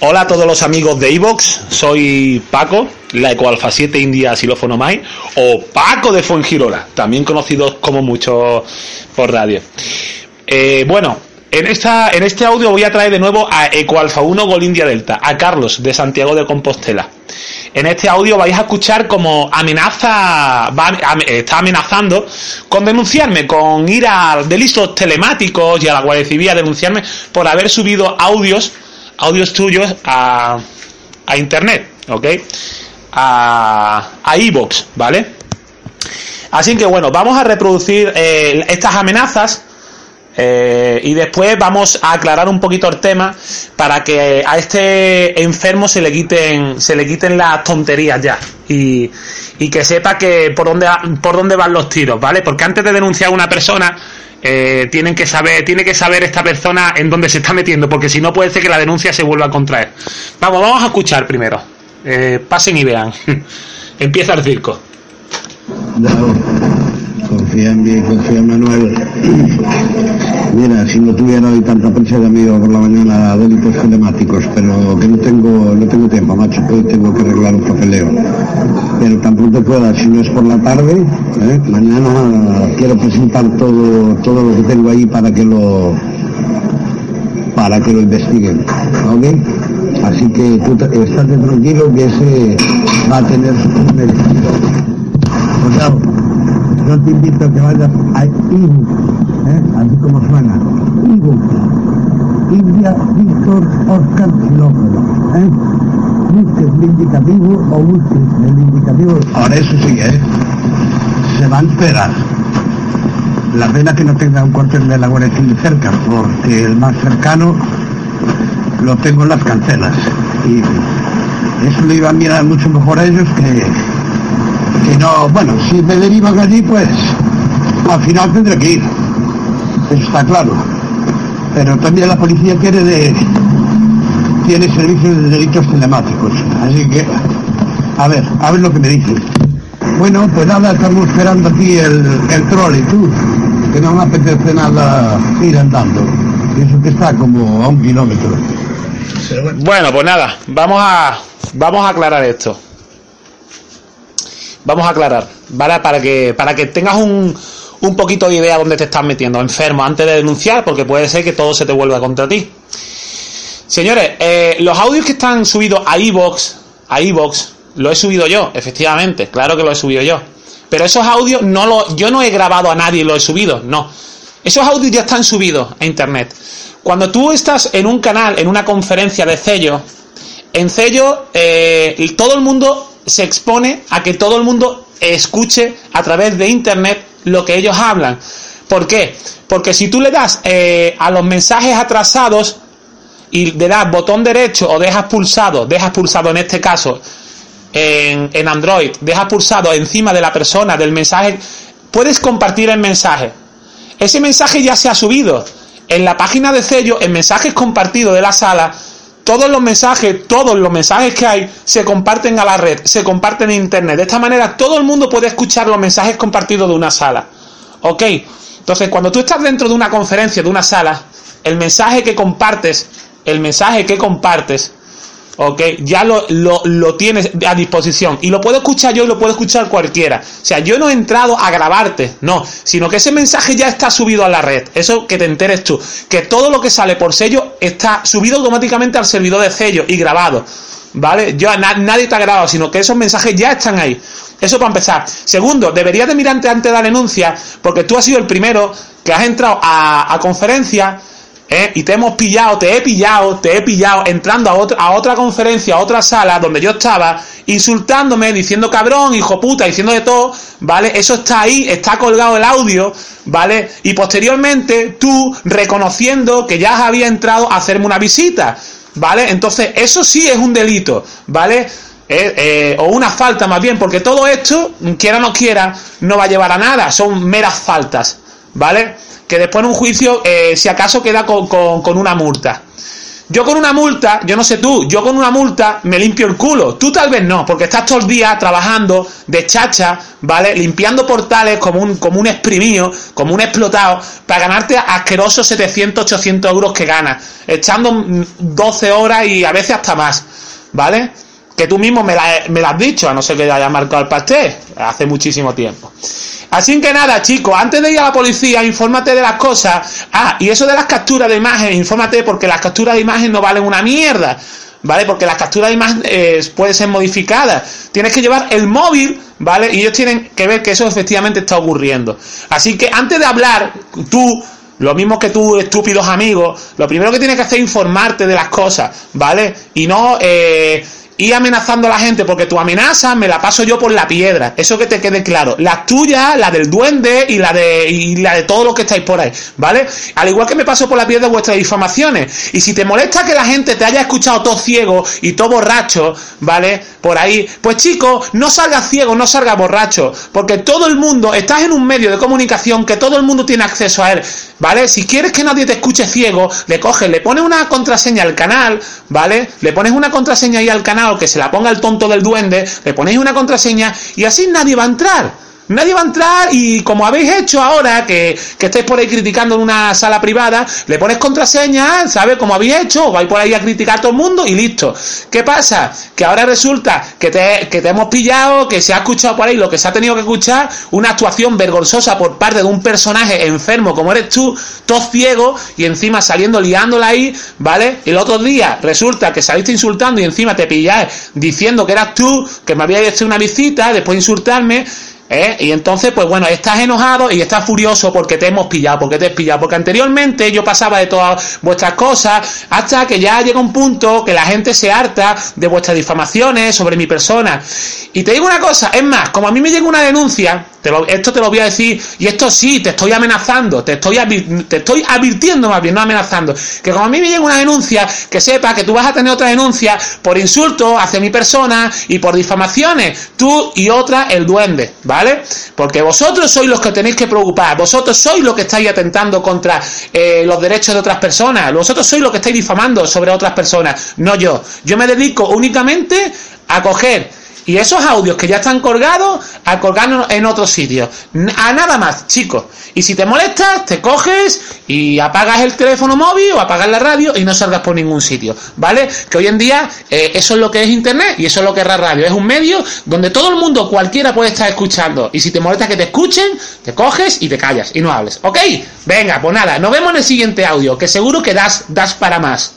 Hola a todos los amigos de Evox, soy Paco, la Ecoalfa 7 India Xilófono Mai, o Paco de Fuengirola, también conocido como mucho por radio. Eh, bueno, en, esta, en este audio voy a traer de nuevo a Ecoalfa 1 Gol India Delta, a Carlos de Santiago de Compostela. En este audio vais a escuchar como amenaza, va, está amenazando con denunciarme, con ir a delitos telemáticos y a la Guardia Civil a denunciarme por haber subido audios audios tuyos a, a internet, ¿ok? A, a iVoox, ¿vale? Así que bueno, vamos a reproducir eh, estas amenazas eh, y después vamos a aclarar un poquito el tema para que a este enfermo se le quiten, se le quiten las tonterías ya y, y que sepa que por dónde, por dónde van los tiros, ¿vale? Porque antes de denunciar a una persona eh, tienen que saber, tiene que saber esta persona en dónde se está metiendo, porque si no puede ser que la denuncia se vuelva a contraer. Vamos, vamos a escuchar primero. Eh, pasen y vean. Empieza el circo. En mí, confía en Manuel. Mira, si no tuviera hoy tanta prisa de amigo por la mañana delitos telemáticos, pero que no tengo, no tengo tiempo, macho, hoy tengo que arreglar un papeleo. Pero tan pronto pueda, si no es por la tarde, ¿eh? mañana quiero presentar todo, todo lo que tengo ahí para que lo para que lo investiguen. ¿Ok? Así que tú estate tranquilo que ese va a tener su merecido. Yo te invito a que vayas a ebook, ¿eh? así como suena, ebook, India Víctor Oscar Kilómetro, ¿eh? busques el indicativo o busques el indicativo. Ahora eso sí, ¿eh? se va a esperar. La pena que no tenga un cuartel de la Guardia Civil cerca, porque el más cercano lo tengo en las cancelas. Y eso lo iba a mirar mucho mejor a ellos que, que no, bueno, si me derivan allí, pues al final tendré que ir. Eso está claro. Pero también la policía quiere de, tiene servicios de delitos telemáticos. Así que, a ver, a ver lo que me dicen. Bueno, pues nada, estamos esperando aquí el, el trolley, tú, que no me apetece nada ir andando. Eso que está como a un kilómetro. Bueno. bueno, pues nada, vamos a, vamos a aclarar esto vamos a aclarar, ¿vale? Para que, para que tengas un, un poquito de idea dónde te estás metiendo, enfermo, antes de denunciar, porque puede ser que todo se te vuelva contra ti. Señores, eh, los audios que están subidos a iVoox, a iVoox, lo he subido yo, efectivamente, claro que lo he subido yo. Pero esos audios no lo, yo no he grabado a nadie y lo he subido, no. Esos audios ya están subidos a internet. Cuando tú estás en un canal, en una conferencia de sello, en sello, eh, todo el mundo se expone a que todo el mundo escuche a través de internet lo que ellos hablan. ¿Por qué? Porque si tú le das eh, a los mensajes atrasados y le das botón derecho o dejas pulsado, dejas pulsado en este caso en, Android, dejas pulsado encima de la persona del mensaje, puedes compartir el mensaje. Ese mensaje ya se ha subido. En la página de sello, en mensajes compartidos de la sala, todos los mensajes, todos los mensajes que hay se comparten a la red, se comparten en internet. De esta manera todo el mundo puede escuchar los mensajes compartidos de una sala. ¿Ok? Entonces, cuando tú estás dentro de una conferencia, de una sala, el mensaje que compartes, el mensaje que compartes, ¿ok? Ya lo, lo, lo, tienes a disposición. Y lo puedo escuchar yo y lo puedo escuchar cualquiera. O sea, yo no he entrado a grabarte, no, sino que ese mensaje ya está subido a la red. Eso que te enteres tú. Que todo lo que sale por sello está subido automáticamente al servidor de sello y grabado. ¿Vale? Yo, na, nadie te ha grabado, sino que esos mensajes ya están ahí. Eso para empezar. Segundo, deberías de mirarte antes de la denuncia, porque tú has sido el primero que has entrado a, a conferencia ¿Eh? y te hemos pillado, te he pillado, te he pillado entrando a otra, a otra conferencia, a otra sala donde yo estaba, insultándome, diciendo cabrón, hijo puta, diciendo de todo, ¿vale? Eso está ahí, está colgado el audio, ¿vale? Y posteriormente tú reconociendo que ya había entrado a hacerme una visita, ¿vale? Entonces, eso sí es un delito, ¿vale? Eh, eh, o una falta más bien, porque todo esto, quiera o no quiera, no va a llevar a nada, son meras faltas, ¿vale? que después en un juicio, eh, si acaso, queda con, con, con, una multa. Yo con una multa, yo no sé tú, yo con una multa me limpio el culo. Tú tal vez no, porque estás todo el día trabajando de chacha, ¿vale? Limpiando portales como un, como un exprimido, como un explotado, para ganarte asquerosos 700, 800 euros que ganas. Echando 12 horas y a veces hasta más, ¿vale? Que tú mismo me la, me la has dicho, a no ser que haya marcado el pastel, hace muchísimo tiempo. Así que nada, chicos, antes de ir a la policía, infórmate de las cosas. Ah, y eso de las capturas de imagen, infórmate porque las capturas de imagen no valen una mierda. ¿Vale? Porque las capturas de imagen eh, pueden ser modificadas. Tienes que llevar el móvil, ¿vale? Y ellos tienen que ver que eso efectivamente está ocurriendo. Así que antes de hablar, tú, lo mismo que tú, estúpidos amigos, lo primero que tienes que hacer es informarte de las cosas, ¿vale? Y no eh, y amenazando a la gente, porque tu amenaza me la paso yo por la piedra. Eso que te quede claro. La tuya, la del duende y la de, y la de todo lo que estáis por ahí, ¿vale? Al igual que me paso por la piedra vuestras difamaciones. Y si te molesta que la gente te haya escuchado todo ciego y todo borracho, ¿vale? Por ahí, pues chicos, no salgas ciego, no salgas borracho, porque todo el mundo, estás en un medio de comunicación que todo el mundo tiene acceso a él, ¿vale? Si quieres que nadie te escuche ciego, le coges, le pones una contraseña al canal, ¿vale? Le pones una contraseña ahí al canal que se la ponga el tonto del duende, le ponéis una contraseña y así nadie va a entrar. Nadie va a entrar y como habéis hecho ahora, que, que estáis por ahí criticando en una sala privada, le pones contraseña, ¿sabes? Como habéis hecho, vais por ahí a criticar a todo el mundo y listo. ¿Qué pasa? Que ahora resulta que te, que te hemos pillado, que se ha escuchado por ahí lo que se ha tenido que escuchar, una actuación vergonzosa por parte de un personaje enfermo como eres tú, todo ciego, y encima saliendo liándola ahí, ¿vale? El otro día resulta que saliste insultando y encima te pilláis diciendo que eras tú, que me habías hecho una visita, después de insultarme, ¿Eh? Y entonces, pues bueno, estás enojado y estás furioso porque te hemos pillado, porque te has pillado, porque anteriormente yo pasaba de todas vuestras cosas hasta que ya llega un punto que la gente se harta de vuestras difamaciones sobre mi persona. Y te digo una cosa, es más, como a mí me llega una denuncia, esto te lo voy a decir, y esto sí, te estoy amenazando, te estoy, te estoy advirtiendo más bien, no amenazando, que como a mí me llega una denuncia, que sepa que tú vas a tener otra denuncia por insulto hacia mi persona y por difamaciones, tú y otra el duende, ¿vale? Porque vosotros sois los que tenéis que preocupar, vosotros sois los que estáis atentando contra eh, los derechos de otras personas, vosotros sois los que estáis difamando sobre otras personas, no yo. Yo me dedico únicamente a coger y esos audios que ya están colgados, a colgarlos en otros sitios. A nada más, chicos. Y si te molestas, te coges y apagas el teléfono móvil o apagas la radio y no salgas por ningún sitio. ¿Vale? Que hoy en día eh, eso es lo que es Internet y eso es lo que es la radio. Es un medio donde todo el mundo, cualquiera puede estar escuchando. Y si te molesta que te escuchen, te coges y te callas y no hables. ¿Ok? Venga, pues nada, nos vemos en el siguiente audio, que seguro que das, das para más.